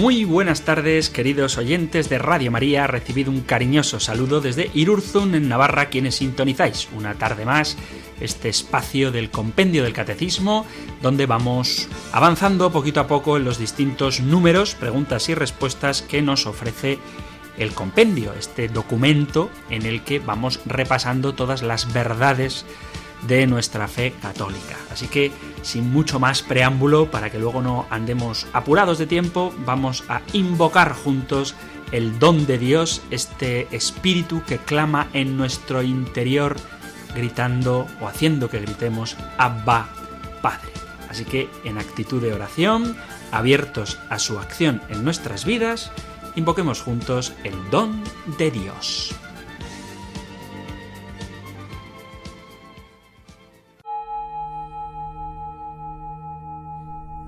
Muy buenas tardes, queridos oyentes de Radio María. Recibido un cariñoso saludo desde Irurzun, en Navarra, quienes sintonizáis una tarde más este espacio del compendio del catecismo, donde vamos avanzando poquito a poco en los distintos números, preguntas y respuestas que nos ofrece el compendio, este documento en el que vamos repasando todas las verdades de nuestra fe católica. Así que, sin mucho más preámbulo, para que luego no andemos apurados de tiempo, vamos a invocar juntos el don de Dios, este espíritu que clama en nuestro interior, gritando o haciendo que gritemos Abba Padre. Así que, en actitud de oración, abiertos a su acción en nuestras vidas, invoquemos juntos el don de Dios.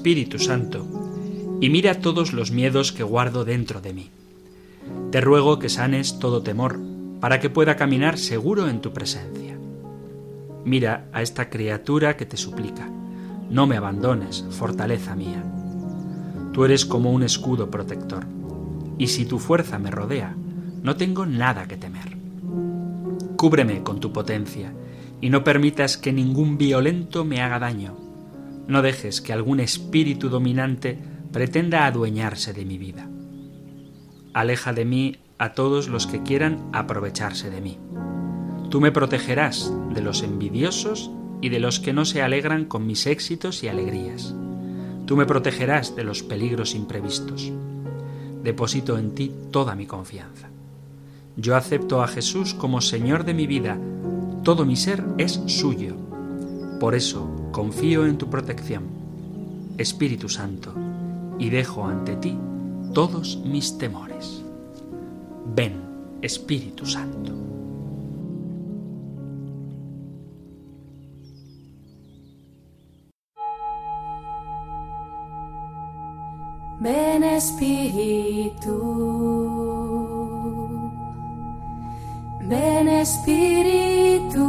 Espíritu Santo, y mira todos los miedos que guardo dentro de mí. Te ruego que sanes todo temor, para que pueda caminar seguro en tu presencia. Mira a esta criatura que te suplica. No me abandones, fortaleza mía. Tú eres como un escudo protector, y si tu fuerza me rodea, no tengo nada que temer. Cúbreme con tu potencia, y no permitas que ningún violento me haga daño no dejes que algún espíritu dominante pretenda adueñarse de mi vida. Aleja de mí a todos los que quieran aprovecharse de mí. Tú me protegerás de los envidiosos y de los que no se alegran con mis éxitos y alegrías. Tú me protegerás de los peligros imprevistos. Deposito en ti toda mi confianza. Yo acepto a Jesús como Señor de mi vida. Todo mi ser es suyo. Por eso confío en tu protección, Espíritu Santo, y dejo ante ti todos mis temores. Ven, Espíritu Santo. Ven Espíritu, ven Espíritu,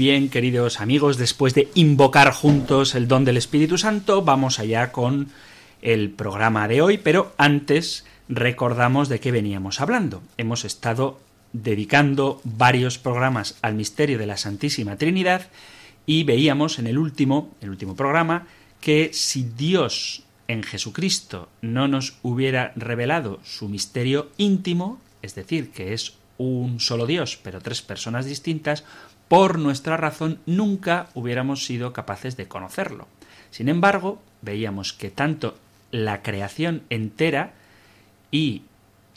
bien, queridos amigos, después de invocar juntos el don del Espíritu Santo, vamos allá con el programa de hoy, pero antes recordamos de qué veníamos hablando. Hemos estado dedicando varios programas al misterio de la Santísima Trinidad y veíamos en el último, el último programa, que si Dios en Jesucristo no nos hubiera revelado su misterio íntimo, es decir, que es un solo Dios, pero tres personas distintas, por nuestra razón nunca hubiéramos sido capaces de conocerlo. Sin embargo, veíamos que tanto la creación entera y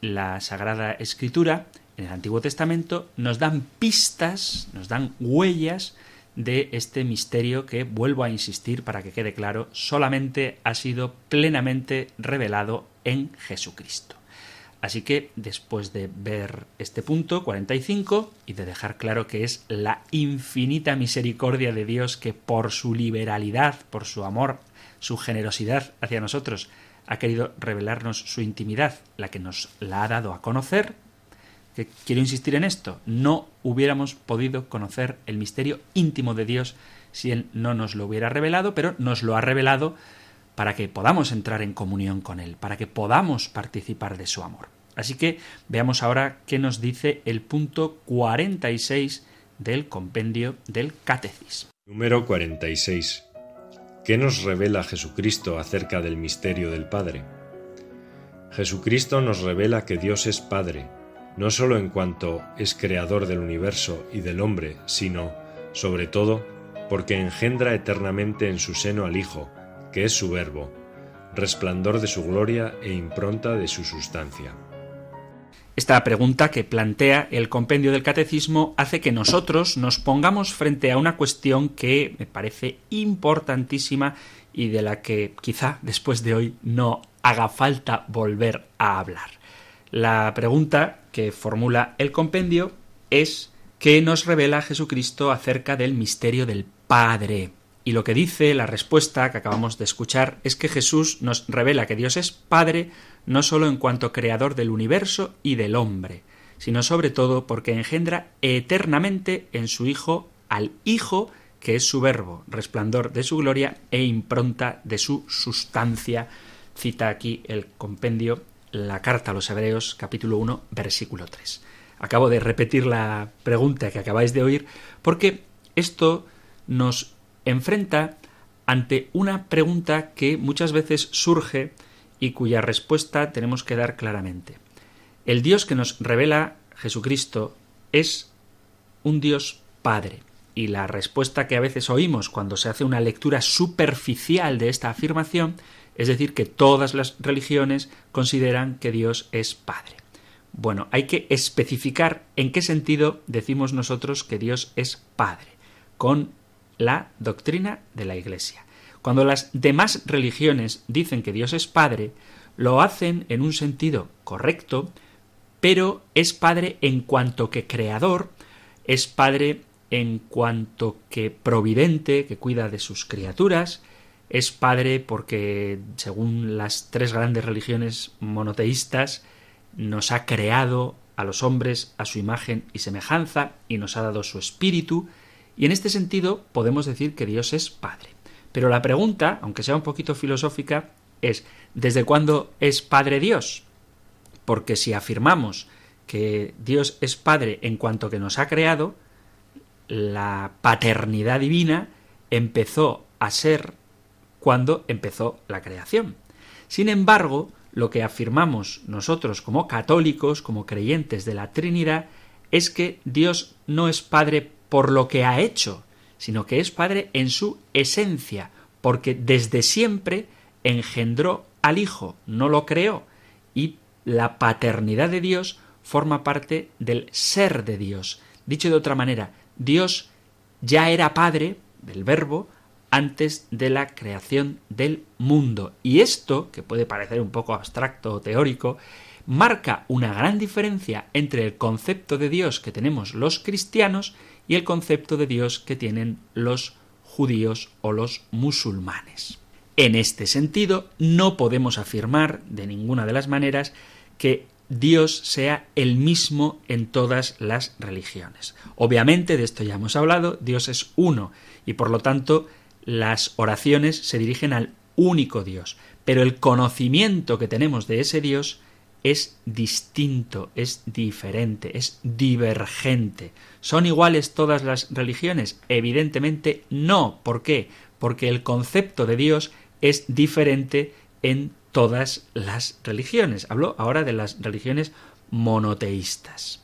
la Sagrada Escritura en el Antiguo Testamento nos dan pistas, nos dan huellas de este misterio que, vuelvo a insistir para que quede claro, solamente ha sido plenamente revelado en Jesucristo. Así que después de ver este punto 45 y de dejar claro que es la infinita misericordia de Dios que por su liberalidad, por su amor, su generosidad hacia nosotros, ha querido revelarnos su intimidad, la que nos la ha dado a conocer, quiero insistir en esto, no hubiéramos podido conocer el misterio íntimo de Dios si Él no nos lo hubiera revelado, pero nos lo ha revelado para que podamos entrar en comunión con Él, para que podamos participar de su amor. Así que veamos ahora qué nos dice el punto 46 del compendio del Catecismo. Número 46. ¿Qué nos revela Jesucristo acerca del misterio del Padre? Jesucristo nos revela que Dios es Padre, no sólo en cuanto es creador del universo y del hombre, sino, sobre todo, porque engendra eternamente en su seno al Hijo, que es su Verbo, resplandor de su gloria e impronta de su sustancia. Esta pregunta que plantea el compendio del catecismo hace que nosotros nos pongamos frente a una cuestión que me parece importantísima y de la que quizá después de hoy no haga falta volver a hablar. La pregunta que formula el compendio es ¿qué nos revela Jesucristo acerca del misterio del Padre? Y lo que dice la respuesta que acabamos de escuchar es que Jesús nos revela que Dios es Padre no sólo en cuanto creador del universo y del hombre, sino sobre todo porque engendra eternamente en su Hijo al Hijo que es su verbo, resplandor de su gloria e impronta de su sustancia. Cita aquí el compendio la carta a los Hebreos capítulo 1 versículo 3. Acabo de repetir la pregunta que acabáis de oír porque esto nos enfrenta ante una pregunta que muchas veces surge y cuya respuesta tenemos que dar claramente. El Dios que nos revela Jesucristo es un Dios Padre. Y la respuesta que a veces oímos cuando se hace una lectura superficial de esta afirmación es decir, que todas las religiones consideran que Dios es Padre. Bueno, hay que especificar en qué sentido decimos nosotros que Dios es Padre, con la doctrina de la Iglesia. Cuando las demás religiones dicen que Dios es Padre, lo hacen en un sentido correcto, pero es Padre en cuanto que creador, es Padre en cuanto que providente, que cuida de sus criaturas, es Padre porque, según las tres grandes religiones monoteístas, nos ha creado a los hombres a su imagen y semejanza y nos ha dado su espíritu, y en este sentido podemos decir que Dios es Padre. Pero la pregunta, aunque sea un poquito filosófica, es ¿desde cuándo es Padre Dios? Porque si afirmamos que Dios es Padre en cuanto que nos ha creado, la paternidad divina empezó a ser cuando empezó la creación. Sin embargo, lo que afirmamos nosotros como católicos, como creyentes de la Trinidad, es que Dios no es Padre por lo que ha hecho, sino que es Padre en su esencia, porque desde siempre engendró al Hijo, no lo creó, y la paternidad de Dios forma parte del ser de Dios. Dicho de otra manera, Dios ya era Padre del Verbo antes de la creación del mundo. Y esto, que puede parecer un poco abstracto o teórico, marca una gran diferencia entre el concepto de Dios que tenemos los cristianos y el concepto de Dios que tienen los judíos o los musulmanes. En este sentido, no podemos afirmar de ninguna de las maneras que Dios sea el mismo en todas las religiones. Obviamente, de esto ya hemos hablado, Dios es uno y por lo tanto las oraciones se dirigen al único Dios, pero el conocimiento que tenemos de ese Dios es distinto, es diferente, es divergente. ¿Son iguales todas las religiones? Evidentemente no. ¿Por qué? Porque el concepto de Dios es diferente en todas las religiones. Hablo ahora de las religiones monoteístas.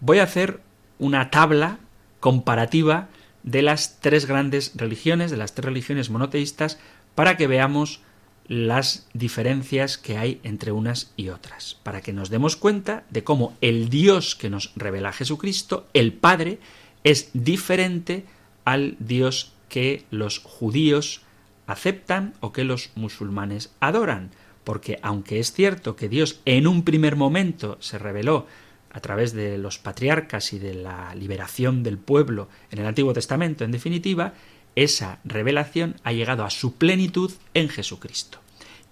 Voy a hacer una tabla comparativa de las tres grandes religiones, de las tres religiones monoteístas, para que veamos las diferencias que hay entre unas y otras, para que nos demos cuenta de cómo el Dios que nos revela Jesucristo, el Padre, es diferente al Dios que los judíos aceptan o que los musulmanes adoran, porque aunque es cierto que Dios en un primer momento se reveló a través de los patriarcas y de la liberación del pueblo en el Antiguo Testamento, en definitiva, esa revelación ha llegado a su plenitud en Jesucristo.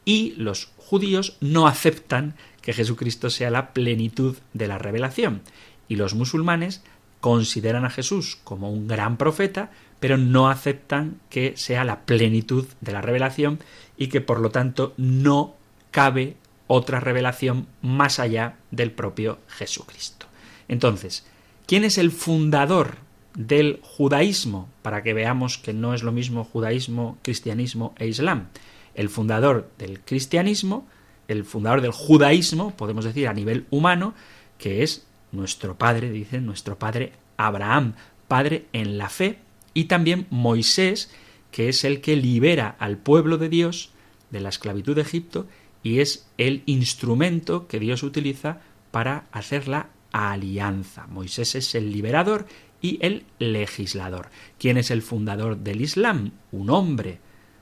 Y los judíos no aceptan que Jesucristo sea la plenitud de la revelación. Y los musulmanes consideran a Jesús como un gran profeta, pero no aceptan que sea la plenitud de la revelación y que por lo tanto no cabe otra revelación más allá del propio Jesucristo. Entonces, ¿quién es el fundador del judaísmo? Para que veamos que no es lo mismo judaísmo, cristianismo e islam. El fundador del cristianismo, el fundador del judaísmo, podemos decir a nivel humano, que es nuestro padre, dice nuestro padre Abraham, padre en la fe, y también Moisés, que es el que libera al pueblo de Dios de la esclavitud de Egipto y es el instrumento que Dios utiliza para hacer la alianza. Moisés es el liberador y el legislador. ¿Quién es el fundador del Islam? Un hombre,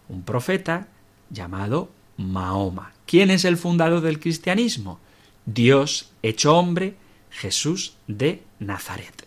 un profeta llamado Mahoma. ¿Quién es el fundador del cristianismo? Dios hecho hombre, Jesús de Nazaret.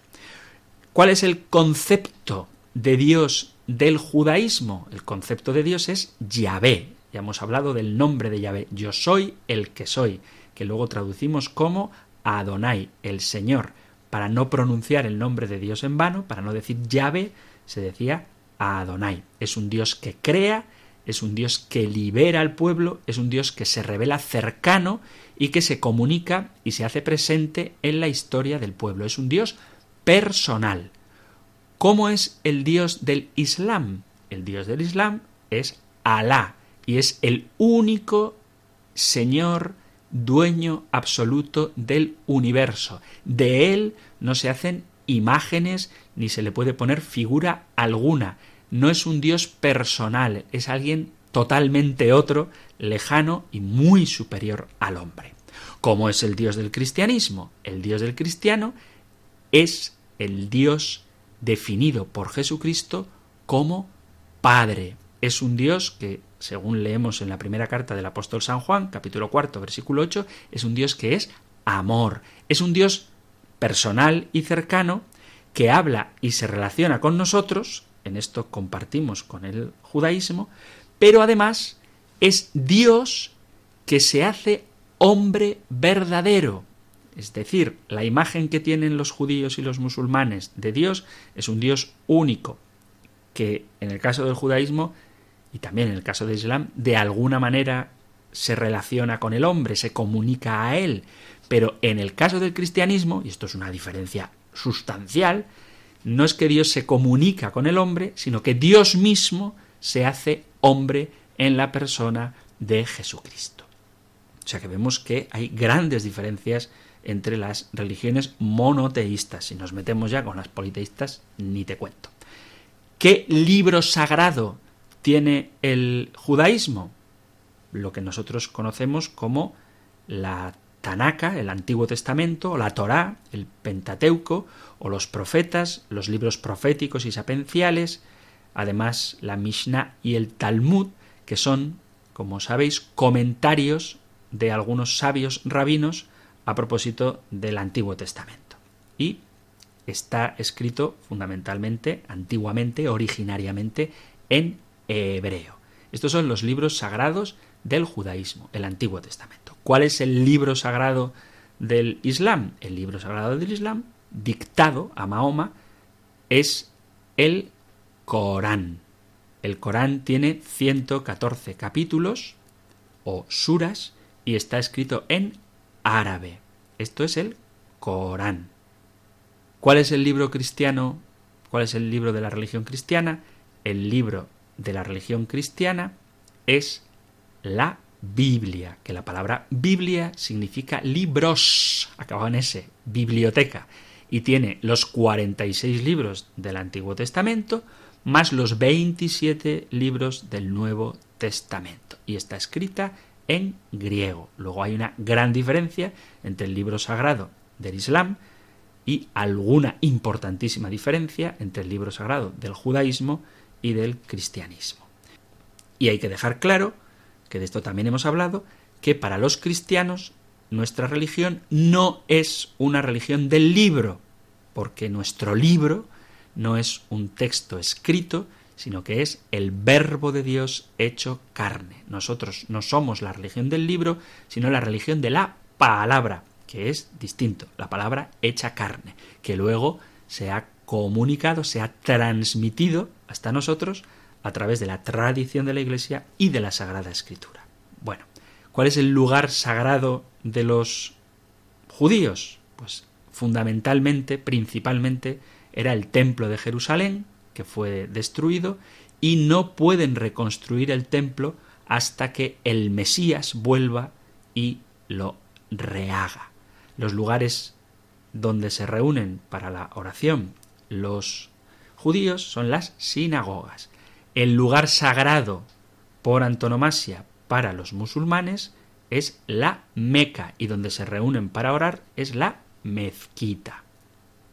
¿Cuál es el concepto de Dios del judaísmo? El concepto de Dios es Yahvé. Ya hemos hablado del nombre de Yahvé. Yo soy el que soy, que luego traducimos como Adonai, el Señor. Para no pronunciar el nombre de Dios en vano, para no decir Yahvé, se decía Adonai. Es un Dios que crea, es un Dios que libera al pueblo, es un Dios que se revela cercano y que se comunica y se hace presente en la historia del pueblo. Es un Dios personal. ¿Cómo es el Dios del Islam? El Dios del Islam es Alá y es el único Señor, dueño absoluto del universo. De Él no se hacen imágenes ni se le puede poner figura alguna no es un Dios personal, es alguien totalmente otro, lejano y muy superior al hombre. ¿Cómo es el Dios del cristianismo? El Dios del cristiano es el Dios definido por Jesucristo como Padre. Es un Dios que, según leemos en la primera carta del apóstol San Juan, capítulo cuarto, versículo 8, es un Dios que es amor. Es un Dios personal y cercano que habla y se relaciona con nosotros en esto compartimos con el judaísmo, pero además es Dios que se hace hombre verdadero. Es decir, la imagen que tienen los judíos y los musulmanes de Dios es un Dios único, que en el caso del judaísmo y también en el caso de Islam, de alguna manera se relaciona con el hombre, se comunica a él. Pero en el caso del cristianismo, y esto es una diferencia sustancial, no es que Dios se comunica con el hombre, sino que Dios mismo se hace hombre en la persona de Jesucristo. O sea que vemos que hay grandes diferencias entre las religiones monoteístas. Si nos metemos ya con las politeístas, ni te cuento. ¿Qué libro sagrado tiene el judaísmo? Lo que nosotros conocemos como la Tanaka, el Antiguo Testamento, la Torá, el Pentateuco, o los profetas, los libros proféticos y sapenciales, además la Mishnah y el Talmud, que son, como sabéis, comentarios de algunos sabios rabinos a propósito del Antiguo Testamento. Y está escrito fundamentalmente, antiguamente, originariamente, en hebreo. Estos son los libros sagrados del judaísmo, el Antiguo Testamento. ¿Cuál es el libro sagrado del Islam? El libro sagrado del Islam, dictado a Mahoma, es el Corán. El Corán tiene 114 capítulos o suras y está escrito en árabe. Esto es el Corán. ¿Cuál es el libro cristiano? ¿Cuál es el libro de la religión cristiana? El libro de la religión cristiana es la Biblia, que la palabra Biblia significa libros, acaba en ese, biblioteca, y tiene los 46 libros del Antiguo Testamento más los 27 libros del Nuevo Testamento, y está escrita en griego. Luego hay una gran diferencia entre el libro sagrado del Islam y alguna importantísima diferencia entre el libro sagrado del judaísmo y del cristianismo. Y hay que dejar claro que de esto también hemos hablado, que para los cristianos nuestra religión no es una religión del libro, porque nuestro libro no es un texto escrito, sino que es el verbo de Dios hecho carne. Nosotros no somos la religión del libro, sino la religión de la palabra, que es distinto, la palabra hecha carne, que luego se ha comunicado, se ha transmitido hasta nosotros a través de la tradición de la Iglesia y de la Sagrada Escritura. Bueno, ¿cuál es el lugar sagrado de los judíos? Pues fundamentalmente, principalmente, era el templo de Jerusalén, que fue destruido, y no pueden reconstruir el templo hasta que el Mesías vuelva y lo rehaga. Los lugares donde se reúnen para la oración los judíos son las sinagogas. El lugar sagrado por antonomasia para los musulmanes es la Meca y donde se reúnen para orar es la mezquita.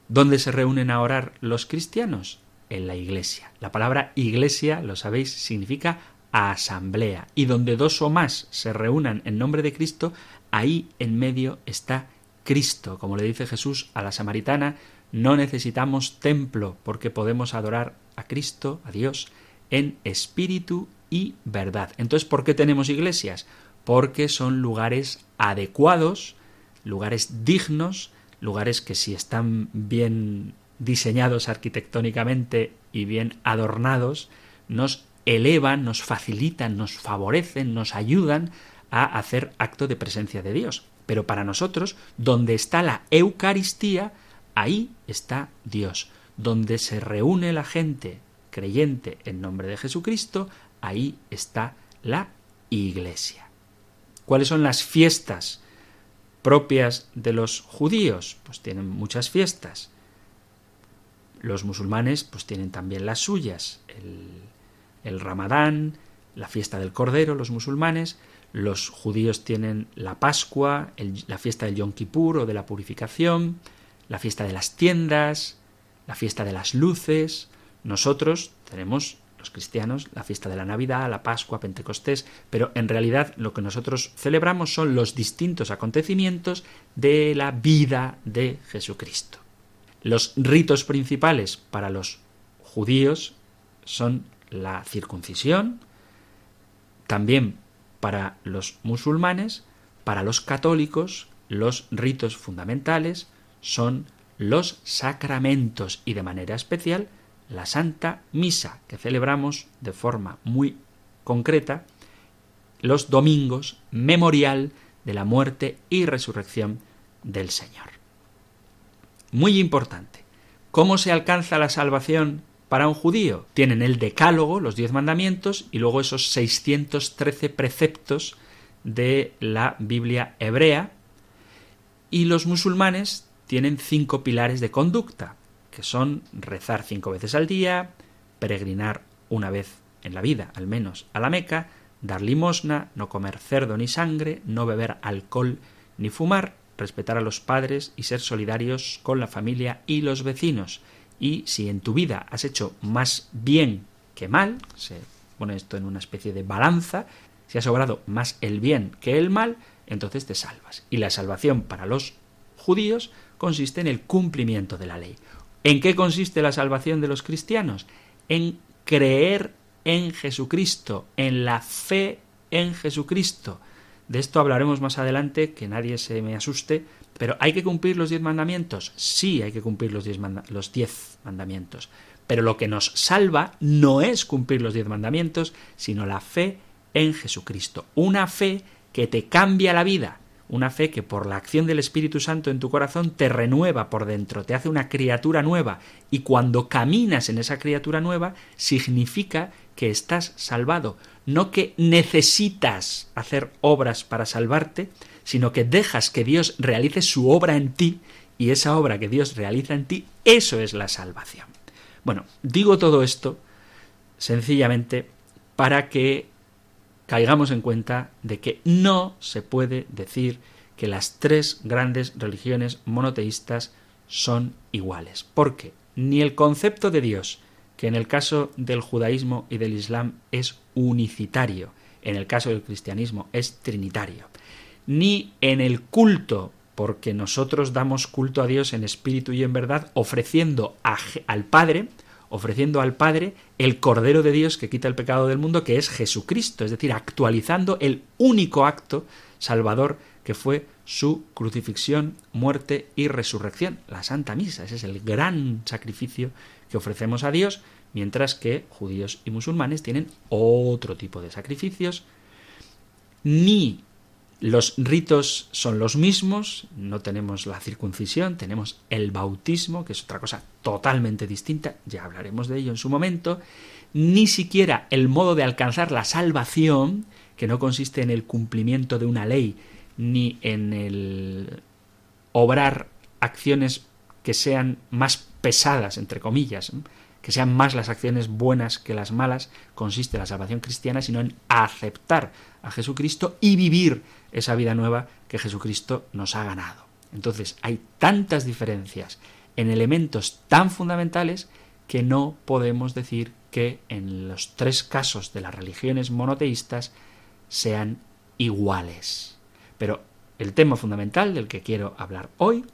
¿Dónde se reúnen a orar los cristianos? En la iglesia. La palabra iglesia, lo sabéis, significa asamblea. Y donde dos o más se reúnan en nombre de Cristo, ahí en medio está Cristo. Como le dice Jesús a la samaritana, no necesitamos templo porque podemos adorar a Cristo, a Dios, en espíritu y verdad. Entonces, ¿por qué tenemos iglesias? Porque son lugares adecuados, lugares dignos, lugares que si están bien diseñados arquitectónicamente y bien adornados, nos elevan, nos facilitan, nos favorecen, nos ayudan a hacer acto de presencia de Dios. Pero para nosotros, donde está la Eucaristía, ahí está Dios. Donde se reúne la gente creyente en nombre de Jesucristo, ahí está la Iglesia. ¿Cuáles son las fiestas propias de los judíos? Pues tienen muchas fiestas. Los musulmanes pues tienen también las suyas, el, el Ramadán, la fiesta del Cordero, los musulmanes, los judíos tienen la Pascua, la fiesta del Yom Kippur o de la purificación, la fiesta de las tiendas, la fiesta de las luces. Nosotros tenemos, los cristianos, la fiesta de la Navidad, la Pascua, Pentecostés, pero en realidad lo que nosotros celebramos son los distintos acontecimientos de la vida de Jesucristo. Los ritos principales para los judíos son la circuncisión, también para los musulmanes, para los católicos, los ritos fundamentales son los sacramentos y de manera especial la Santa Misa que celebramos de forma muy concreta los domingos memorial de la muerte y resurrección del Señor. Muy importante. ¿Cómo se alcanza la salvación para un judío tienen el decálogo, los diez mandamientos, y luego esos 613 preceptos de la Biblia hebrea, y los musulmanes tienen cinco pilares de conducta, que son rezar cinco veces al día, peregrinar una vez en la vida, al menos, a la Meca, dar limosna, no comer cerdo ni sangre, no beber alcohol ni fumar, respetar a los padres y ser solidarios con la familia y los vecinos y si en tu vida has hecho más bien que mal, se pone esto en una especie de balanza, si has obrado más el bien que el mal, entonces te salvas. Y la salvación para los judíos consiste en el cumplimiento de la ley. ¿En qué consiste la salvación de los cristianos? En creer en Jesucristo, en la fe en Jesucristo. De esto hablaremos más adelante, que nadie se me asuste, pero ¿hay que cumplir los diez mandamientos? Sí, hay que cumplir los diez, los diez mandamientos. Pero lo que nos salva no es cumplir los diez mandamientos, sino la fe en Jesucristo. Una fe que te cambia la vida. Una fe que por la acción del Espíritu Santo en tu corazón te renueva por dentro, te hace una criatura nueva. Y cuando caminas en esa criatura nueva, significa que estás salvado. No que necesitas hacer obras para salvarte, sino que dejas que Dios realice su obra en ti y esa obra que Dios realiza en ti, eso es la salvación. Bueno, digo todo esto sencillamente para que caigamos en cuenta de que no se puede decir que las tres grandes religiones monoteístas son iguales. Porque ni el concepto de Dios, que en el caso del judaísmo y del islam es unicitario, en el caso del cristianismo es trinitario, ni en el culto, porque nosotros damos culto a Dios en espíritu y en verdad, ofreciendo al Padre, ofreciendo al Padre el Cordero de Dios que quita el pecado del mundo, que es Jesucristo, es decir, actualizando el único acto salvador que fue su crucifixión, muerte y resurrección, la Santa Misa. Ese es el gran sacrificio que ofrecemos a Dios, mientras que judíos y musulmanes tienen otro tipo de sacrificios. Ni los ritos son los mismos, no tenemos la circuncisión, tenemos el bautismo, que es otra cosa totalmente distinta, ya hablaremos de ello en su momento, ni siquiera el modo de alcanzar la salvación, que no consiste en el cumplimiento de una ley, ni en el obrar acciones que sean más pesadas, entre comillas, que sean más las acciones buenas que las malas, consiste la salvación cristiana, sino en aceptar a Jesucristo y vivir esa vida nueva que Jesucristo nos ha ganado. Entonces hay tantas diferencias en elementos tan fundamentales que no podemos decir que en los tres casos de las religiones monoteístas sean iguales. Pero el tema fundamental del que quiero hablar hoy,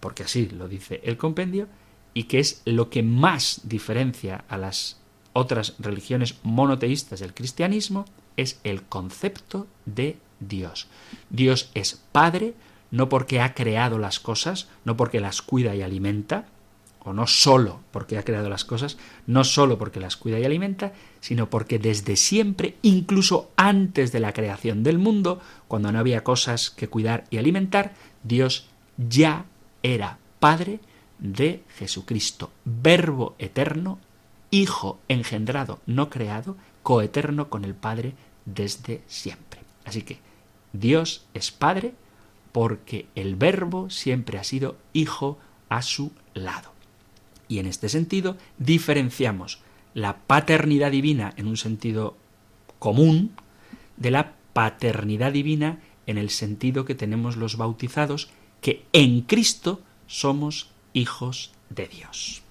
porque así lo dice el compendio, y que es lo que más diferencia a las otras religiones monoteístas del cristianismo, es el concepto de Dios. Dios es Padre, no porque ha creado las cosas, no porque las cuida y alimenta, o no solo porque ha creado las cosas, no solo porque las cuida y alimenta, sino porque desde siempre, incluso antes de la creación del mundo, cuando no había cosas que cuidar y alimentar, Dios ya era Padre de Jesucristo, Verbo eterno, Hijo engendrado, no creado, coeterno con el Padre desde siempre. Así que Dios es Padre porque el Verbo siempre ha sido Hijo a su lado. Y en este sentido diferenciamos la paternidad divina en un sentido común de la paternidad divina en el sentido que tenemos los bautizados, que en Cristo somos hijos de Dios.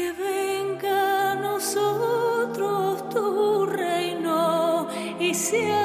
Que venga a nosotros tu reino y sea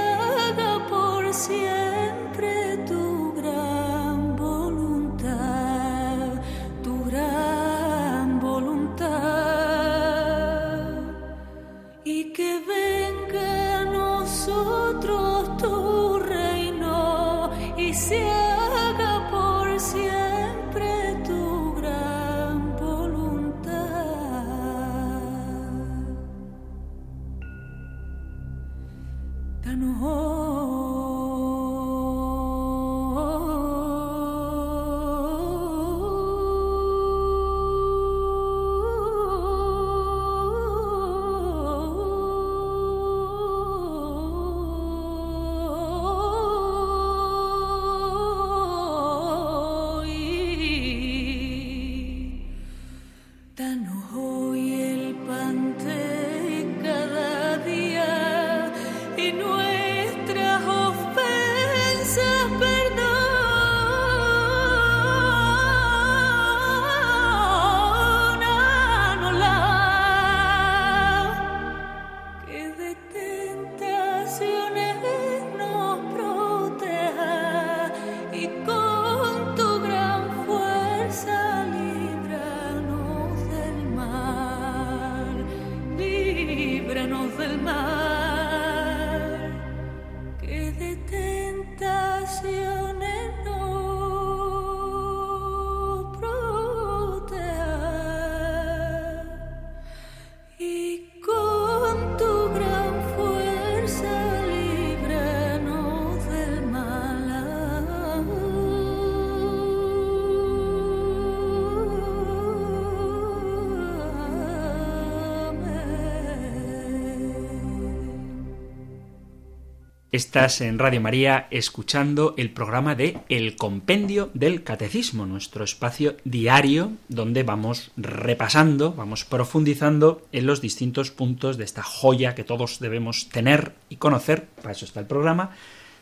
Estás en Radio María escuchando el programa de El Compendio del Catecismo, nuestro espacio diario donde vamos repasando, vamos profundizando en los distintos puntos de esta joya que todos debemos tener y conocer, para eso está el programa,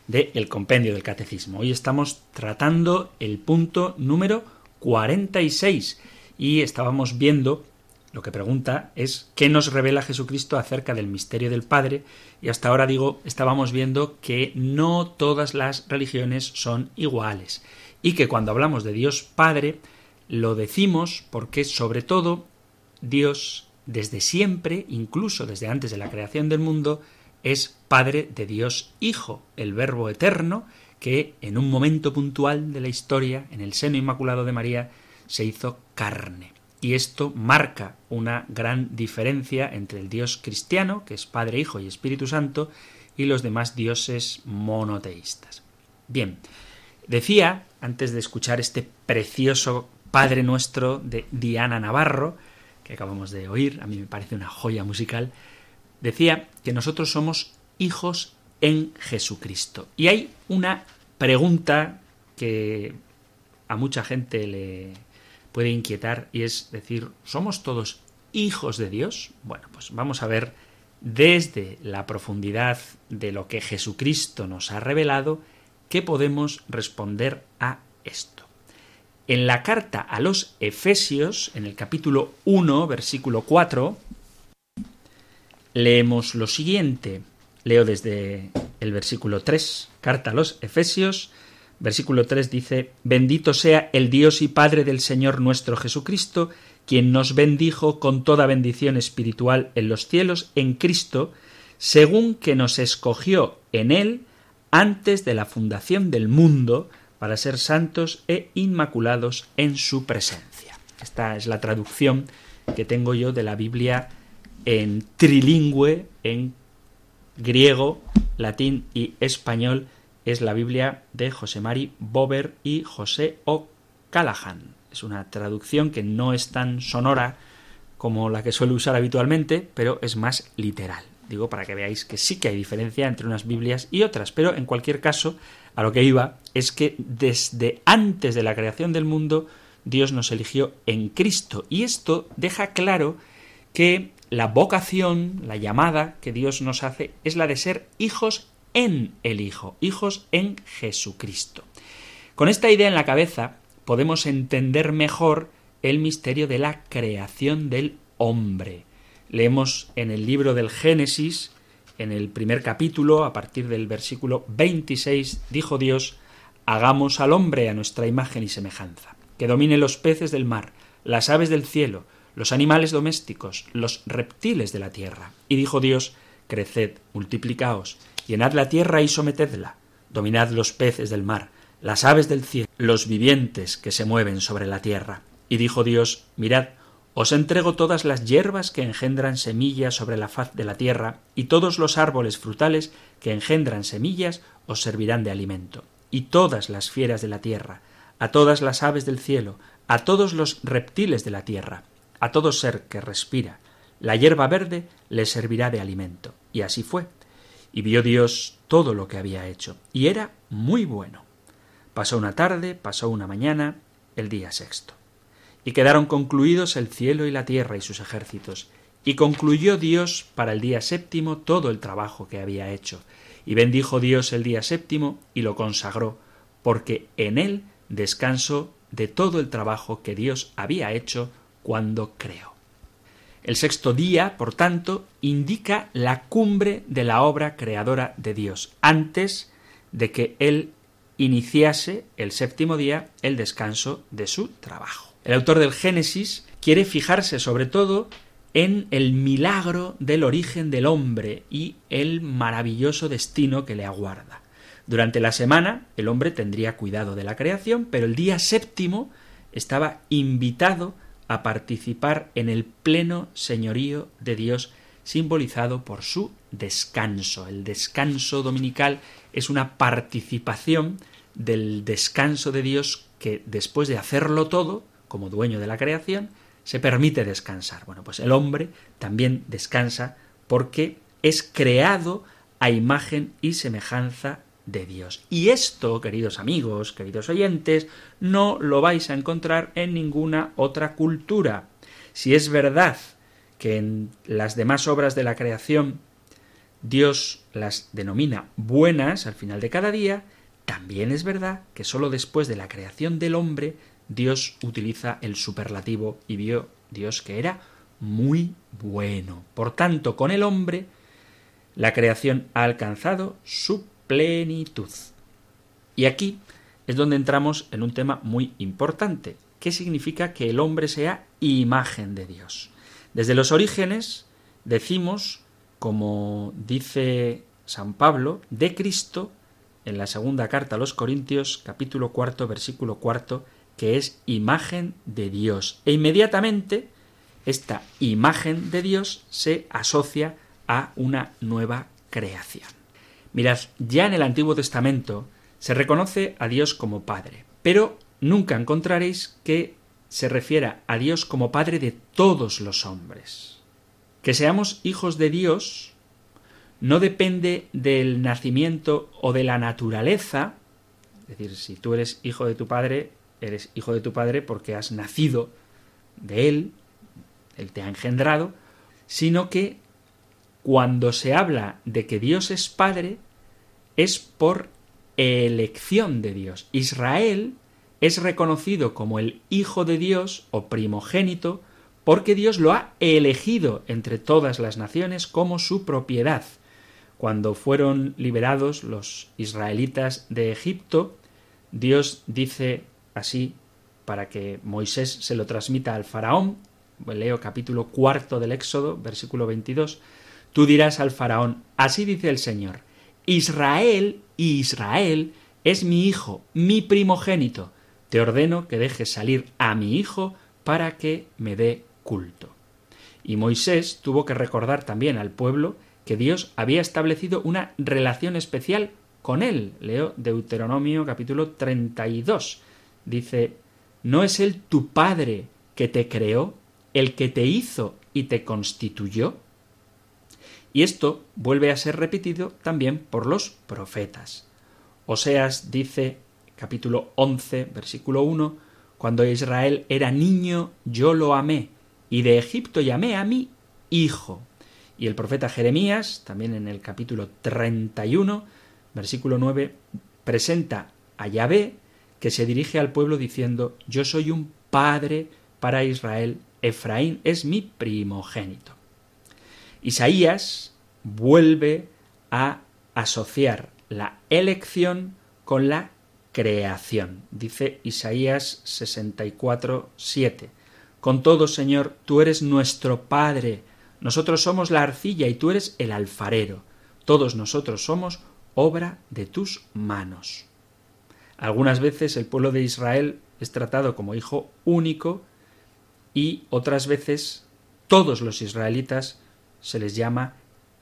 de El Compendio del Catecismo. Hoy estamos tratando el punto número 46 y estábamos viendo lo que pregunta es ¿qué nos revela Jesucristo acerca del misterio del Padre? Y hasta ahora digo, estábamos viendo que no todas las religiones son iguales y que cuando hablamos de Dios Padre lo decimos porque sobre todo Dios desde siempre, incluso desde antes de la creación del mundo, es Padre de Dios Hijo, el Verbo eterno, que en un momento puntual de la historia, en el seno inmaculado de María, se hizo carne. Y esto marca una gran diferencia entre el Dios cristiano, que es Padre, Hijo y Espíritu Santo, y los demás dioses monoteístas. Bien, decía, antes de escuchar este precioso Padre Nuestro de Diana Navarro, que acabamos de oír, a mí me parece una joya musical, decía que nosotros somos hijos en Jesucristo. Y hay una pregunta que a mucha gente le, puede inquietar y es decir, ¿somos todos hijos de Dios? Bueno, pues vamos a ver desde la profundidad de lo que Jesucristo nos ha revelado, ¿qué podemos responder a esto? En la carta a los Efesios, en el capítulo 1, versículo 4, leemos lo siguiente. Leo desde el versículo 3, carta a los Efesios, Versículo 3 dice, Bendito sea el Dios y Padre del Señor nuestro Jesucristo, quien nos bendijo con toda bendición espiritual en los cielos en Cristo, según que nos escogió en Él antes de la fundación del mundo, para ser santos e inmaculados en su presencia. Esta es la traducción que tengo yo de la Biblia en trilingüe, en griego, latín y español, es la Biblia de José Mari Bober y José O'Callaghan. Es una traducción que no es tan sonora como la que suele usar habitualmente, pero es más literal. Digo para que veáis que sí que hay diferencia entre unas Biblias y otras, pero en cualquier caso, a lo que iba es que desde antes de la creación del mundo, Dios nos eligió en Cristo. Y esto deja claro que la vocación, la llamada que Dios nos hace, es la de ser hijos en el Hijo, hijos en Jesucristo. Con esta idea en la cabeza podemos entender mejor el misterio de la creación del hombre. Leemos en el libro del Génesis, en el primer capítulo, a partir del versículo 26, dijo Dios, Hagamos al hombre a nuestra imagen y semejanza, que domine los peces del mar, las aves del cielo, los animales domésticos, los reptiles de la tierra. Y dijo Dios, Creced, multiplicaos, llenad la tierra y sometedla, dominad los peces del mar, las aves del cielo, los vivientes que se mueven sobre la tierra. Y dijo Dios, mirad, os entrego todas las hierbas que engendran semillas sobre la faz de la tierra, y todos los árboles frutales que engendran semillas os servirán de alimento, y todas las fieras de la tierra, a todas las aves del cielo, a todos los reptiles de la tierra, a todo ser que respira, la hierba verde le servirá de alimento. Y así fue. Y vio Dios todo lo que había hecho, y era muy bueno. Pasó una tarde, pasó una mañana, el día sexto. Y quedaron concluidos el cielo y la tierra y sus ejércitos, y concluyó Dios para el día séptimo todo el trabajo que había hecho, y bendijo Dios el día séptimo y lo consagró, porque en él descansó de todo el trabajo que Dios había hecho cuando creó. El sexto día, por tanto, indica la cumbre de la obra creadora de Dios, antes de que Él iniciase el séptimo día el descanso de su trabajo. El autor del Génesis quiere fijarse sobre todo en el milagro del origen del hombre y el maravilloso destino que le aguarda. Durante la semana el hombre tendría cuidado de la creación, pero el día séptimo estaba invitado a participar en el pleno señorío de Dios simbolizado por su descanso. El descanso dominical es una participación del descanso de Dios que después de hacerlo todo, como dueño de la creación, se permite descansar. Bueno, pues el hombre también descansa porque es creado a imagen y semejanza de Dios. Y esto, queridos amigos, queridos oyentes, no lo vais a encontrar en ninguna otra cultura. Si es verdad que en las demás obras de la creación Dios las denomina buenas al final de cada día, también es verdad que sólo después de la creación del hombre Dios utiliza el superlativo y vio Dios que era muy bueno. Por tanto, con el hombre la creación ha alcanzado su plenitud. Y aquí es donde entramos en un tema muy importante. ¿Qué significa que el hombre sea imagen de Dios? Desde los orígenes decimos, como dice San Pablo, de Cristo, en la segunda carta a los Corintios, capítulo cuarto, versículo cuarto, que es imagen de Dios. E inmediatamente esta imagen de Dios se asocia a una nueva creación. Mirad, ya en el Antiguo Testamento se reconoce a Dios como Padre, pero nunca encontraréis que se refiera a Dios como Padre de todos los hombres. Que seamos hijos de Dios no depende del nacimiento o de la naturaleza, es decir, si tú eres hijo de tu padre, eres hijo de tu padre porque has nacido de él, él te ha engendrado, sino que cuando se habla de que Dios es Padre, es por elección de Dios. Israel es reconocido como el Hijo de Dios o primogénito porque Dios lo ha elegido entre todas las naciones como su propiedad. Cuando fueron liberados los israelitas de Egipto, Dios dice así para que Moisés se lo transmita al faraón, leo capítulo cuarto del Éxodo, versículo 22, tú dirás al faraón, así dice el Señor, Israel, Israel es mi hijo, mi primogénito, te ordeno que dejes salir a mi hijo para que me dé culto. Y Moisés tuvo que recordar también al pueblo que Dios había establecido una relación especial con él. Leo Deuteronomio capítulo 32. Dice, ¿no es él tu padre que te creó, el que te hizo y te constituyó? Y esto vuelve a ser repetido también por los profetas. Oseas dice, capítulo 11, versículo 1, cuando Israel era niño, yo lo amé, y de Egipto llamé a mi hijo. Y el profeta Jeremías, también en el capítulo 31, versículo 9, presenta a Yahvé que se dirige al pueblo diciendo, yo soy un padre para Israel, Efraín es mi primogénito. Isaías vuelve a asociar la elección con la creación. Dice Isaías 64, 7. Con todo, Señor, tú eres nuestro Padre, nosotros somos la arcilla y tú eres el alfarero. Todos nosotros somos obra de tus manos. Algunas veces el pueblo de Israel es tratado como hijo único y otras veces todos los israelitas se les llama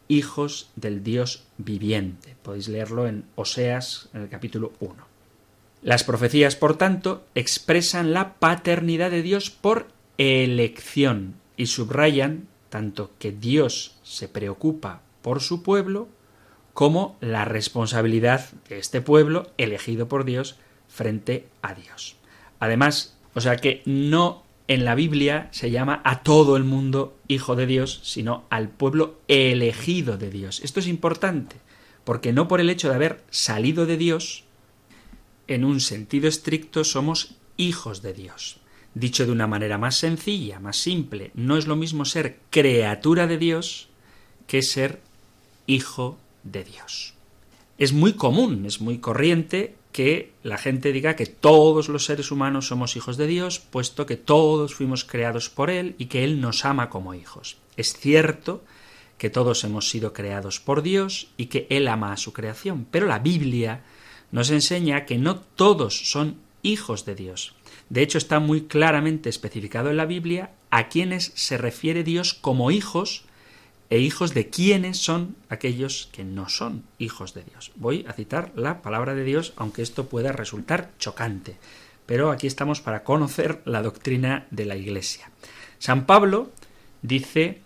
hijos del Dios viviente. Podéis leerlo en Oseas en el capítulo 1. Las profecías, por tanto, expresan la paternidad de Dios por elección y subrayan tanto que Dios se preocupa por su pueblo como la responsabilidad de este pueblo elegido por Dios frente a Dios. Además, o sea que no en la Biblia se llama a todo el mundo hijo de Dios, sino al pueblo elegido de Dios. Esto es importante, porque no por el hecho de haber salido de Dios, en un sentido estricto somos hijos de Dios. Dicho de una manera más sencilla, más simple, no es lo mismo ser criatura de Dios que ser hijo de Dios. Es muy común, es muy corriente que la gente diga que todos los seres humanos somos hijos de Dios, puesto que todos fuimos creados por Él y que Él nos ama como hijos. Es cierto que todos hemos sido creados por Dios y que Él ama a su creación, pero la Biblia nos enseña que no todos son hijos de Dios. De hecho, está muy claramente especificado en la Biblia a quienes se refiere Dios como hijos e hijos de quienes son aquellos que no son hijos de Dios. Voy a citar la palabra de Dios, aunque esto pueda resultar chocante, pero aquí estamos para conocer la doctrina de la Iglesia. San Pablo dice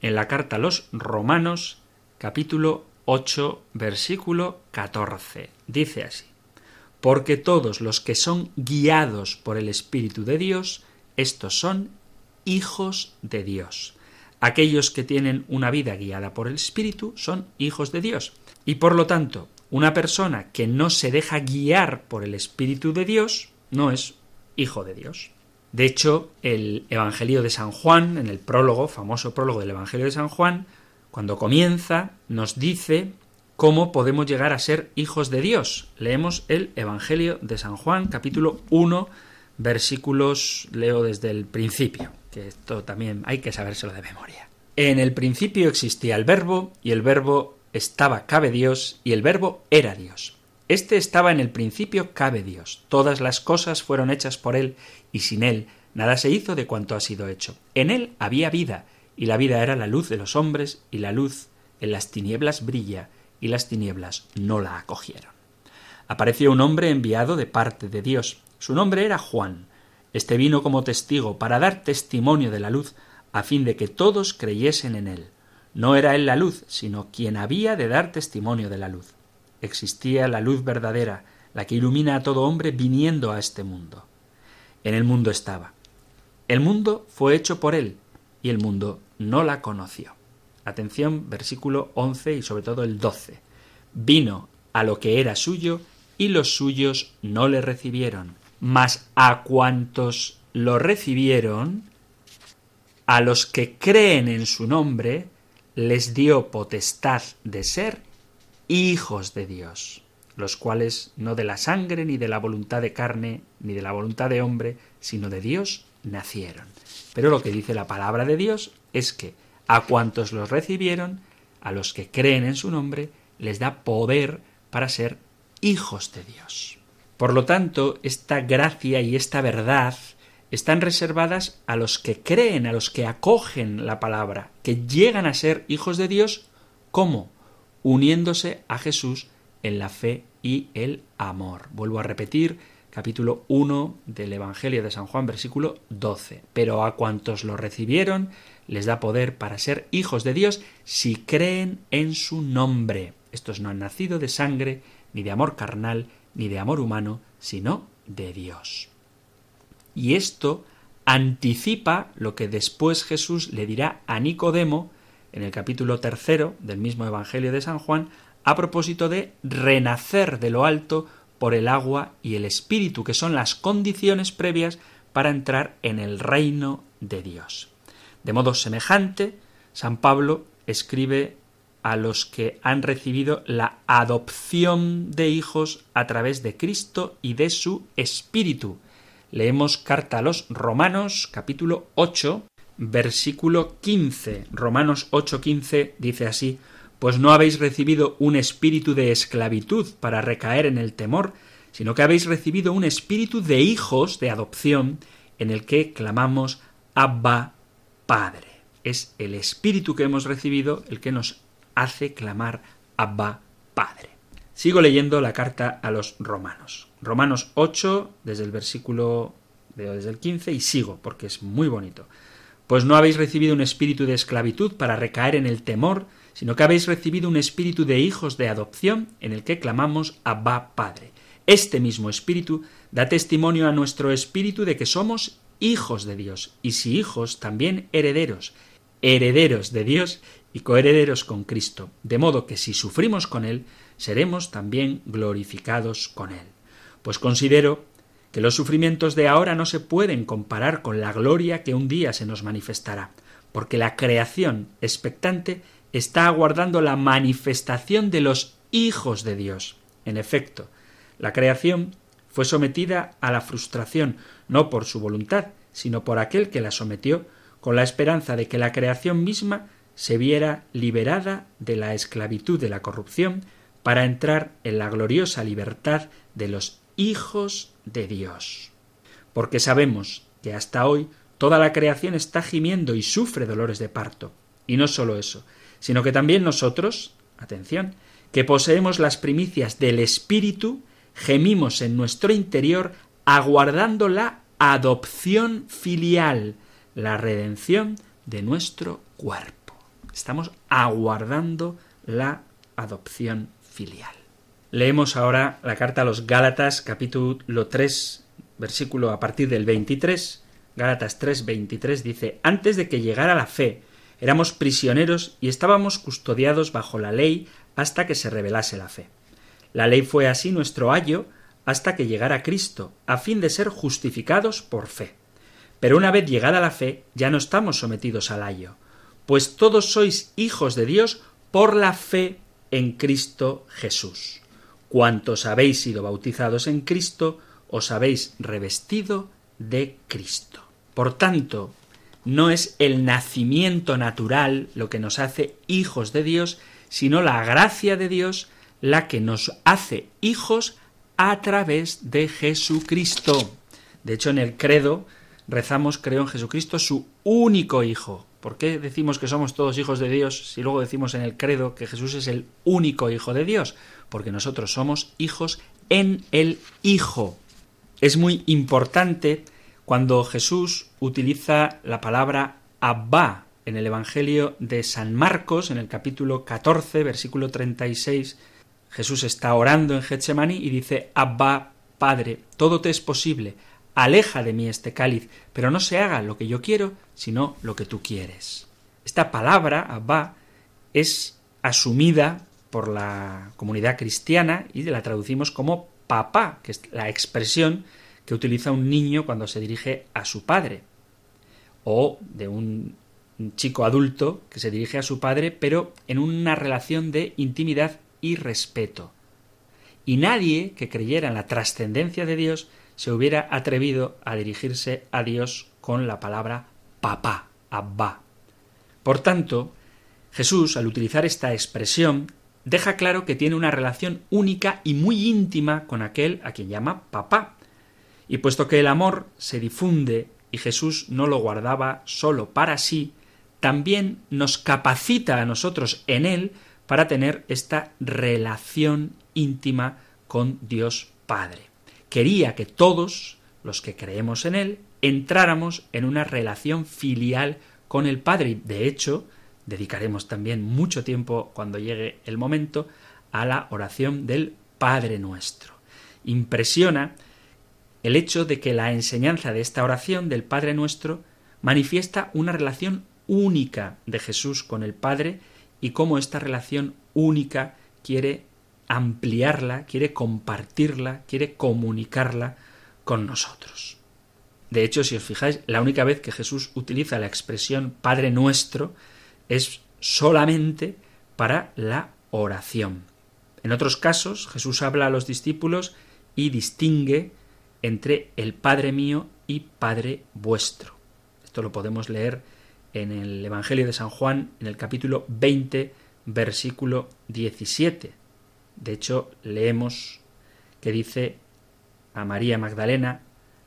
en la carta a los Romanos, capítulo 8, versículo 14. Dice así, porque todos los que son guiados por el Espíritu de Dios, estos son hijos de Dios. Aquellos que tienen una vida guiada por el Espíritu son hijos de Dios. Y por lo tanto, una persona que no se deja guiar por el Espíritu de Dios no es hijo de Dios. De hecho, el Evangelio de San Juan, en el prólogo, famoso prólogo del Evangelio de San Juan, cuando comienza, nos dice cómo podemos llegar a ser hijos de Dios. Leemos el Evangelio de San Juan, capítulo 1, versículos, leo desde el principio, esto también hay que sabérselo de memoria. En el principio existía el verbo, y el verbo estaba cabe Dios, y el verbo era Dios. Este estaba en el principio cabe Dios. Todas las cosas fueron hechas por él, y sin él nada se hizo de cuanto ha sido hecho. En él había vida, y la vida era la luz de los hombres, y la luz en las tinieblas brilla, y las tinieblas no la acogieron. Apareció un hombre enviado de parte de Dios. Su nombre era Juan. Este vino como testigo para dar testimonio de la luz, a fin de que todos creyesen en él. No era él la luz, sino quien había de dar testimonio de la luz. Existía la luz verdadera, la que ilumina a todo hombre viniendo a este mundo. En el mundo estaba. El mundo fue hecho por él, y el mundo no la conoció. Atención, versículo 11 y sobre todo el 12. Vino a lo que era suyo y los suyos no le recibieron. Mas a cuantos lo recibieron, a los que creen en su nombre, les dio potestad de ser hijos de Dios, los cuales no de la sangre, ni de la voluntad de carne, ni de la voluntad de hombre, sino de Dios nacieron. Pero lo que dice la palabra de Dios es que a cuantos los recibieron, a los que creen en su nombre, les da poder para ser hijos de Dios. Por lo tanto, esta gracia y esta verdad están reservadas a los que creen, a los que acogen la palabra, que llegan a ser hijos de Dios, ¿cómo? Uniéndose a Jesús en la fe y el amor. Vuelvo a repetir, capítulo 1 del Evangelio de San Juan, versículo 12. Pero a cuantos lo recibieron, les da poder para ser hijos de Dios si creen en su nombre. Estos no han nacido de sangre, ni de amor carnal, ni de amor humano, sino de Dios. Y esto anticipa lo que después Jesús le dirá a Nicodemo en el capítulo tercero del mismo Evangelio de San Juan, a propósito de renacer de lo alto por el agua y el espíritu, que son las condiciones previas para entrar en el reino de Dios. De modo semejante, San Pablo escribe a los que han recibido la adopción de hijos a través de Cristo y de su Espíritu. Leemos carta a los Romanos capítulo 8 versículo 15. Romanos 8:15 dice así, pues no habéis recibido un espíritu de esclavitud para recaer en el temor, sino que habéis recibido un espíritu de hijos de adopción en el que clamamos Abba Padre. Es el Espíritu que hemos recibido el que nos hace clamar Abba Padre. Sigo leyendo la carta a los romanos. Romanos 8, desde el versículo, desde el 15, y sigo, porque es muy bonito. Pues no habéis recibido un espíritu de esclavitud para recaer en el temor, sino que habéis recibido un espíritu de hijos de adopción en el que clamamos Abba Padre. Este mismo espíritu da testimonio a nuestro espíritu de que somos hijos de Dios, y si hijos, también herederos, herederos de Dios y coherederos con Cristo, de modo que si sufrimos con Él, seremos también glorificados con Él. Pues considero que los sufrimientos de ahora no se pueden comparar con la gloria que un día se nos manifestará, porque la creación expectante está aguardando la manifestación de los hijos de Dios. En efecto, la creación fue sometida a la frustración, no por su voluntad, sino por aquel que la sometió, con la esperanza de que la creación misma se viera liberada de la esclavitud de la corrupción para entrar en la gloriosa libertad de los hijos de Dios. Porque sabemos que hasta hoy toda la creación está gimiendo y sufre dolores de parto. Y no solo eso, sino que también nosotros, atención, que poseemos las primicias del Espíritu, gemimos en nuestro interior aguardando la adopción filial, la redención de nuestro cuerpo. Estamos aguardando la adopción filial. Leemos ahora la carta a los Gálatas capítulo 3 versículo a partir del 23. Gálatas 3, 23 dice, antes de que llegara la fe, Éramos prisioneros y estábamos custodiados bajo la ley hasta que se revelase la fe. La ley fue así nuestro ayo hasta que llegara Cristo, a fin de ser justificados por fe. Pero una vez llegada la fe, ya no estamos sometidos al ayo, pues todos sois hijos de Dios por la fe en Cristo Jesús. Cuantos habéis sido bautizados en Cristo, os habéis revestido de Cristo. Por tanto, no es el nacimiento natural lo que nos hace hijos de Dios, sino la gracia de Dios la que nos hace hijos a través de Jesucristo. De hecho, en el credo rezamos, creo en Jesucristo, su único Hijo. ¿Por qué decimos que somos todos hijos de Dios si luego decimos en el credo que Jesús es el único Hijo de Dios? Porque nosotros somos hijos en el Hijo. Es muy importante cuando Jesús utiliza la palabra Abba en el Evangelio de San Marcos, en el capítulo 14, versículo 36, Jesús está orando en Getsemaní y dice, Abba, Padre, todo te es posible, aleja de mí este cáliz, pero no se haga lo que yo quiero, sino lo que tú quieres. Esta palabra, Abba, es asumida por la comunidad cristiana y la traducimos como papá, que es la expresión que utiliza un niño cuando se dirige a su padre, o de un chico adulto que se dirige a su padre, pero en una relación de intimidad y respeto. Y nadie que creyera en la trascendencia de Dios se hubiera atrevido a dirigirse a Dios con la palabra papá, abba. Por tanto, Jesús, al utilizar esta expresión, deja claro que tiene una relación única y muy íntima con aquel a quien llama papá. Y puesto que el amor se difunde y Jesús no lo guardaba solo para sí, también nos capacita a nosotros en él para tener esta relación íntima con Dios Padre. Quería que todos los que creemos en Él entráramos en una relación filial con el Padre. De hecho, dedicaremos también mucho tiempo, cuando llegue el momento, a la oración del Padre nuestro. Impresiona el hecho de que la enseñanza de esta oración del Padre nuestro manifiesta una relación única de Jesús con el Padre y cómo esta relación única quiere ampliarla, quiere compartirla, quiere comunicarla con nosotros. De hecho, si os fijáis, la única vez que Jesús utiliza la expresión Padre nuestro es solamente para la oración. En otros casos, Jesús habla a los discípulos y distingue entre el Padre mío y Padre vuestro. Esto lo podemos leer en el Evangelio de San Juan, en el capítulo 20, versículo 17. De hecho, leemos que dice a María Magdalena,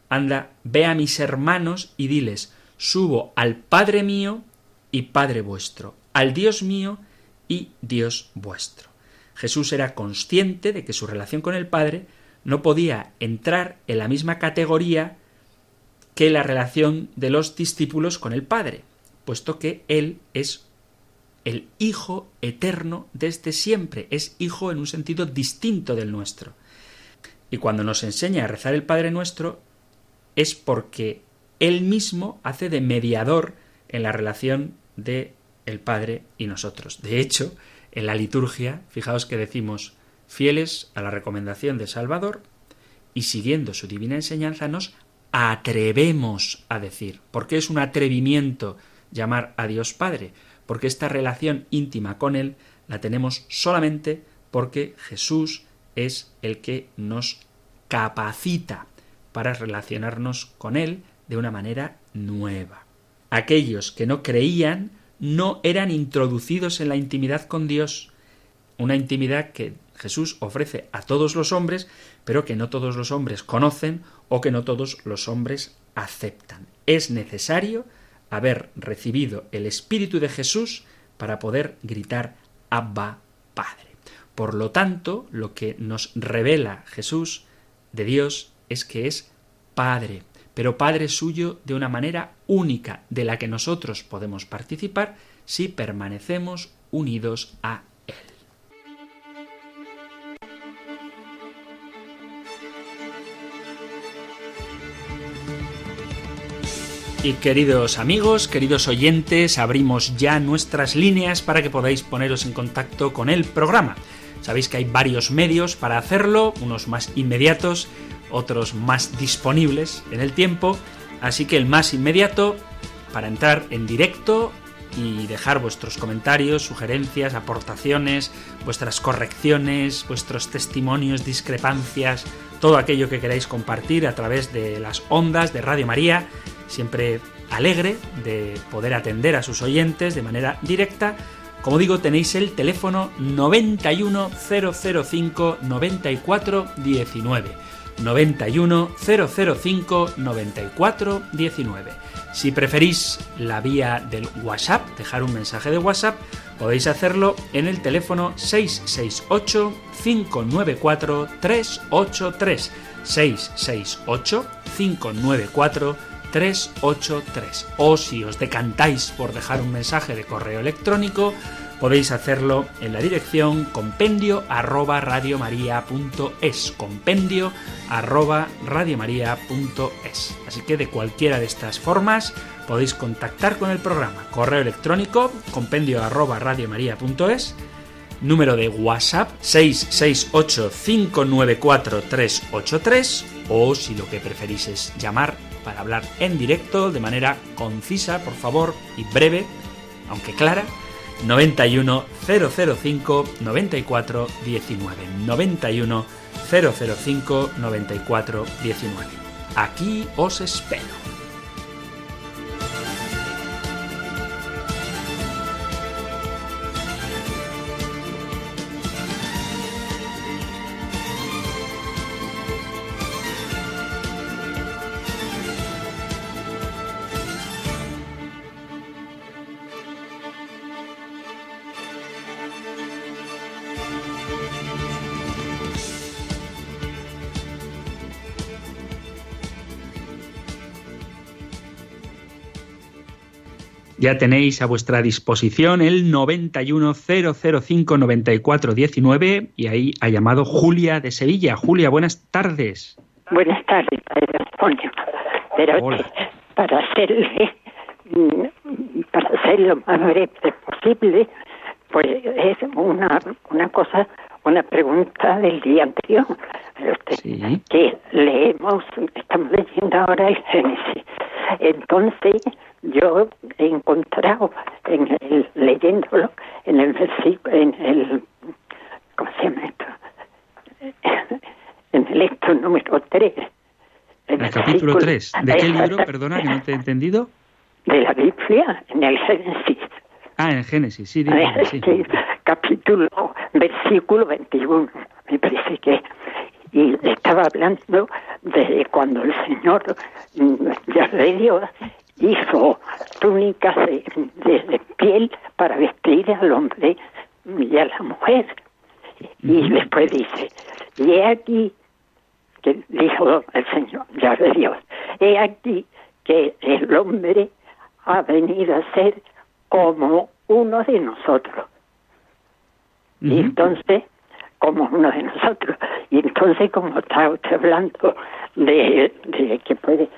anda, ve a mis hermanos y diles, subo al Padre mío y Padre vuestro, al Dios mío y Dios vuestro. Jesús era consciente de que su relación con el Padre no podía entrar en la misma categoría que la relación de los discípulos con el Padre puesto que Él es el Hijo eterno desde siempre, es Hijo en un sentido distinto del nuestro. Y cuando nos enseña a rezar el Padre nuestro, es porque Él mismo hace de mediador en la relación de el Padre y nosotros. De hecho, en la liturgia, fijaos que decimos fieles a la recomendación de Salvador y siguiendo su divina enseñanza nos atrevemos a decir, porque es un atrevimiento llamar a Dios Padre, porque esta relación íntima con Él la tenemos solamente porque Jesús es el que nos capacita para relacionarnos con Él de una manera nueva. Aquellos que no creían no eran introducidos en la intimidad con Dios, una intimidad que Jesús ofrece a todos los hombres, pero que no todos los hombres conocen o que no todos los hombres aceptan. Es necesario haber recibido el Espíritu de Jesús para poder gritar Abba Padre. Por lo tanto, lo que nos revela Jesús de Dios es que es Padre, pero Padre suyo de una manera única, de la que nosotros podemos participar si permanecemos unidos a Y queridos amigos, queridos oyentes, abrimos ya nuestras líneas para que podáis poneros en contacto con el programa. Sabéis que hay varios medios para hacerlo, unos más inmediatos, otros más disponibles en el tiempo, así que el más inmediato para entrar en directo y dejar vuestros comentarios, sugerencias, aportaciones, vuestras correcciones, vuestros testimonios, discrepancias, todo aquello que queráis compartir a través de las ondas de Radio María siempre alegre de poder atender a sus oyentes de manera directa. Como digo, tenéis el teléfono 91005 94 19. 91 005 94 19. Si preferís la vía del WhatsApp, dejar un mensaje de WhatsApp, podéis hacerlo en el teléfono 668 594 383. 668 594 383. O si os decantáis por dejar un mensaje de correo electrónico, podéis hacerlo en la dirección compendio arroba. Compendio arroba radiomaria.es. Así que de cualquiera de estas formas podéis contactar con el programa. Correo electrónico compendio arroba. Número de WhatsApp 668 594 383 o si lo que preferís es llamar para hablar en directo de manera concisa, por favor, y breve, aunque clara, 91 005 94 19. 91 005 94 19. Aquí os espero. Ya tenéis a vuestra disposición el 910059419 y ahí ha llamado Julia de Sevilla. Julia, buenas tardes. Buenas tardes, Padre Antonio. Pero para hacerle, mm, para hacerlo lo más breve posible, pues es una, una cosa, una pregunta del día anterior. Que leemos, estamos leyendo ahora el Génesis. Entonces, yo he encontrado en el, leyéndolo en el versículo, en el, ¿cómo se llama esto? En el lecto número 3. En el capítulo 3. ¿De qué libro, perdona, que no te he entendido? De la Biblia, en el Génesis. Ah, en Génesis, sí, dime, sí. Capítulo, versículo 21, me parece que. Y estaba hablando de cuando el Señor ya le dio hizo túnicas de, piel para vestir al hombre y a la mujer. Y después dice, y he aquí, que dijo el Señor, ya de Dios, he aquí que el hombre ha venido a ser como uno de nosotros. Y entonces, como uno de nosotros. Y entonces, como está usted hablando de, de que puede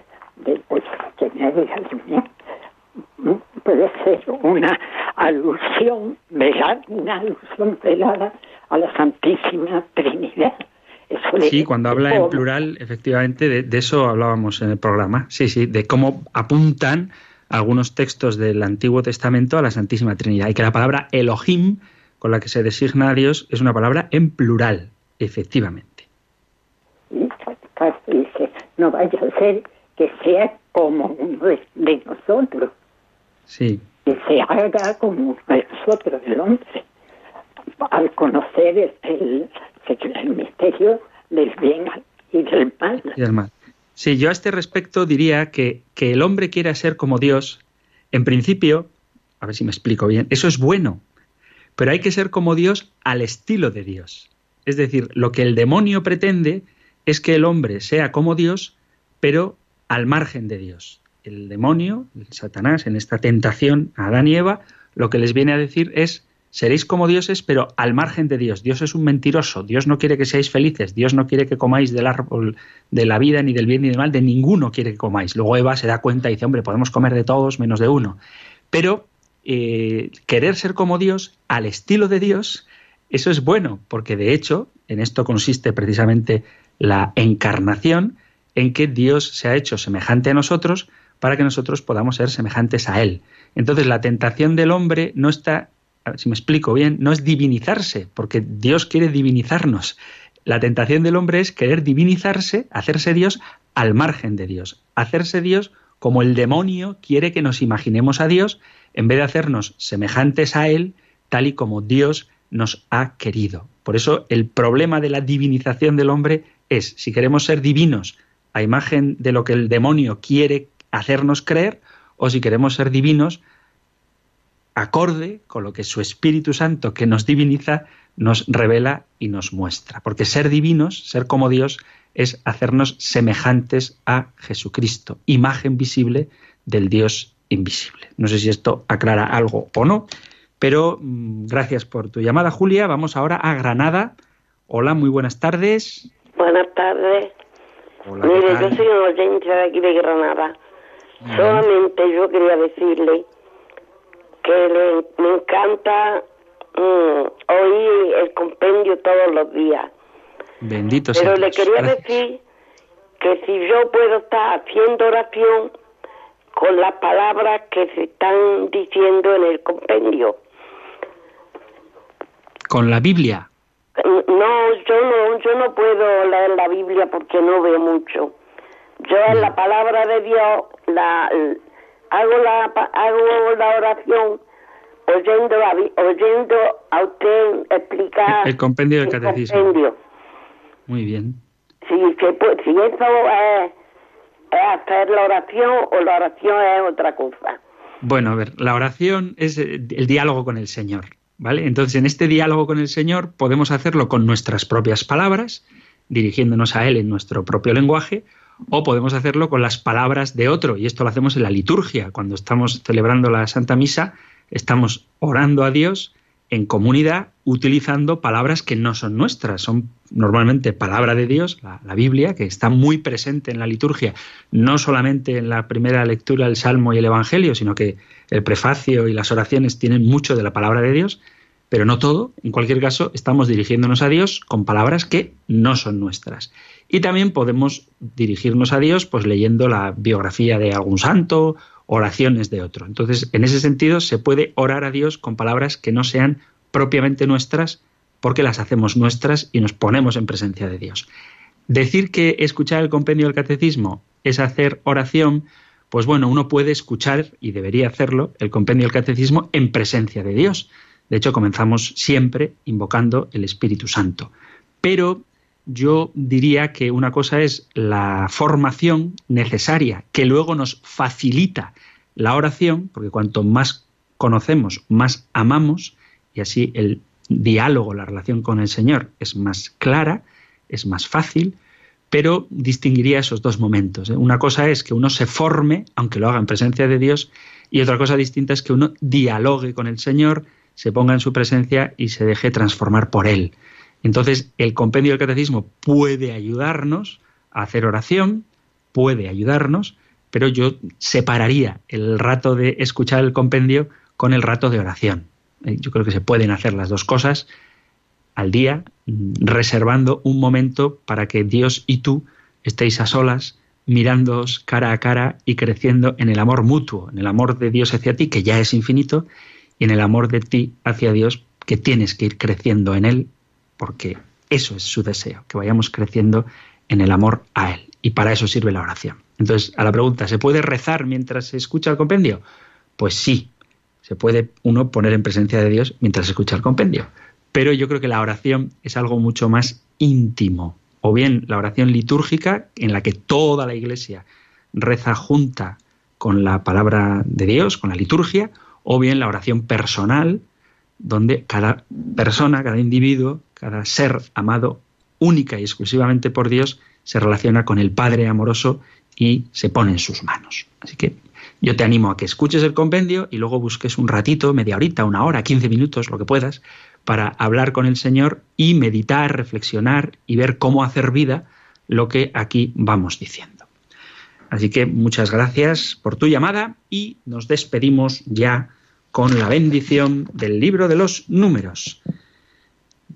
puede ser una alusión velada, una alusión velada a la Santísima Trinidad. sí, cuando habla en plural, efectivamente, de, eso hablábamos en el programa. Sí, sí, de cómo apuntan algunos textos del Antiguo Testamento a la Santísima Trinidad y que la palabra Elohim, con la que se designa a Dios, es una palabra en plural, efectivamente. no vaya a ser que sea como uno de, nosotros. Sí. Que se haga como uno de nosotros, el hombre, al conocer el, el, misterio del bien y del mal. Y del mal. Sí, yo a este respecto diría que, que el hombre quiera ser como Dios, en principio, a ver si me explico bien, eso es bueno, pero hay que ser como Dios al estilo de Dios. Es decir, lo que el demonio pretende es que el hombre sea como Dios, pero al margen de Dios. El demonio, el Satanás, en esta tentación a Adán y Eva, lo que les viene a decir es seréis como dioses, pero al margen de Dios. Dios es un mentiroso, Dios no quiere que seáis felices, Dios no quiere que comáis del árbol de la vida, ni del bien ni del mal, de ninguno quiere que comáis. Luego Eva se da cuenta y dice, hombre, podemos comer de todos menos de uno. Pero eh, querer ser como Dios, al estilo de Dios, eso es bueno, porque de hecho, en esto consiste precisamente la encarnación, en que Dios se ha hecho semejante a nosotros para que nosotros podamos ser semejantes a Él. Entonces la tentación del hombre no está, si me explico bien, no es divinizarse, porque Dios quiere divinizarnos. La tentación del hombre es querer divinizarse, hacerse Dios al margen de Dios, hacerse Dios como el demonio quiere que nos imaginemos a Dios en vez de hacernos semejantes a Él, tal y como Dios nos ha querido. Por eso el problema de la divinización del hombre es, si queremos ser divinos a imagen de lo que el demonio quiere hacernos creer, o si queremos ser divinos acorde con lo que su Espíritu Santo que nos diviniza nos revela y nos muestra. Porque ser divinos, ser como Dios, es hacernos semejantes a Jesucristo, imagen visible del Dios invisible. No sé si esto aclara algo o no, pero mm, gracias por tu llamada, Julia. Vamos ahora a Granada. Hola, muy buenas tardes. Buenas tardes. Mire, yo soy un oyente de aquí de Granada. Solamente yo quería decirle que me encanta mm, oír el compendio todos los días. Bendito Pero le quería decir que si yo puedo estar haciendo oración con las palabras que se están diciendo en el compendio. ¿Con la Biblia? No, yo no, yo no puedo leer la Biblia porque no veo mucho. Yo en la palabra de Dios la hago la hago la oración oyendo a, oyendo a usted explicar el, compendio del catecismo. Muy bien. Si, si eso es hacer la oración o la oración es otra cosa. Bueno, a ver, la oración es el diálogo con el Señor, ¿vale? Entonces, en este diálogo con el Señor podemos hacerlo con nuestras propias palabras, dirigiéndonos a Él en nuestro propio lenguaje, o podemos hacerlo con las palabras de otro, y esto lo hacemos en la liturgia, cuando estamos celebrando la Santa Misa, estamos orando a Dios en comunidad utilizando palabras que no son nuestras, son normalmente palabra de Dios, la, Biblia, que está muy presente en la liturgia, no solamente en la primera lectura del Salmo y el Evangelio, sino que el prefacio y las oraciones tienen mucho de la palabra de Dios, pero no todo. En cualquier caso, estamos dirigiéndonos a Dios con palabras que no son nuestras. Y también podemos dirigirnos a Dios pues leyendo la biografía de algún santo oraciones de otro. Entonces, en ese sentido, se puede orar a Dios con palabras que no sean propiamente nuestras, porque las hacemos nuestras y nos ponemos en presencia de Dios. Decir que escuchar el compendio del catecismo es hacer oración, pues bueno, uno puede escuchar, y debería hacerlo, el compendio del catecismo en presencia de Dios. De hecho, comenzamos siempre invocando el Espíritu Santo. Pero yo diría que una cosa es la formación necesaria que luego nos facilita la oración, porque cuanto más conocemos, más amamos, y así el diálogo, la relación con el Señor es más clara, es más fácil, pero distinguiría esos dos momentos. ¿eh? Una cosa es que uno se forme, aunque lo haga en presencia de Dios, y otra cosa distinta es que uno dialogue con el Señor, se ponga en su presencia y se deje transformar por Él. Entonces, el compendio del catecismo puede ayudarnos a hacer oración, puede ayudarnos, pero yo separaría el rato de escuchar el compendio con el rato de oración. Eh, yo creo que se pueden hacer las dos cosas al día, mm, reservando un momento para que Dios y tú estéis a solas, mirándoos cara a cara y creciendo en el amor mutuo, en el amor de Dios hacia ti, que ya es infinito, y en el amor de ti hacia Dios, que tienes que ir creciendo en Él porque eso es su deseo, que vayamos creciendo en el amor a Él. Y para eso sirve la oración. Entonces, a la pregunta, ¿se puede rezar mientras se escucha el compendio? Pues sí, se puede uno poner en presencia de Dios mientras se escucha el compendio. Pero yo creo que la oración es algo mucho más íntimo. O bien la oración litúrgica, en la que toda la iglesia reza junta con la palabra de Dios, con la liturgia, o bien la oración personal, donde cada persona, cada individuo, cada ser amado única y exclusivamente por Dios se relaciona con el Padre amoroso y se pone en sus manos. Así que Yo te animo a que escuches el compendio y luego busques un ratito, media horita, una hora, 15 minutos, lo que puedas, para hablar con el Señor y meditar, reflexionar y ver cómo hacer vida lo que aquí vamos diciendo. Así que muchas gracias por tu llamada y nos despedimos ya con la bendición del libro de los números.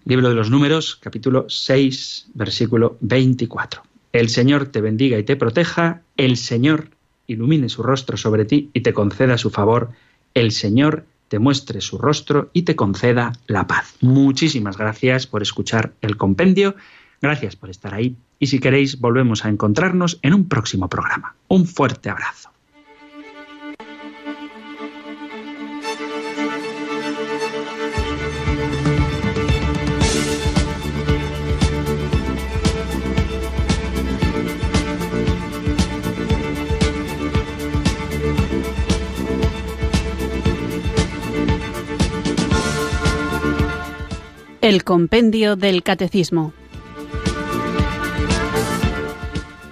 Libro de los números, capítulo 6, versículo 24. El Señor te bendiga y te proteja, el Señor ilumine su rostro sobre ti y te conceda su favor, el Señor te muestre su rostro y te conceda la paz. Muchísimas gracias por escuchar el compendio, gracias por estar ahí y si queréis volvemos a encontrarnos en un próximo programa. Un fuerte abrazo. El Compendio del Catecismo.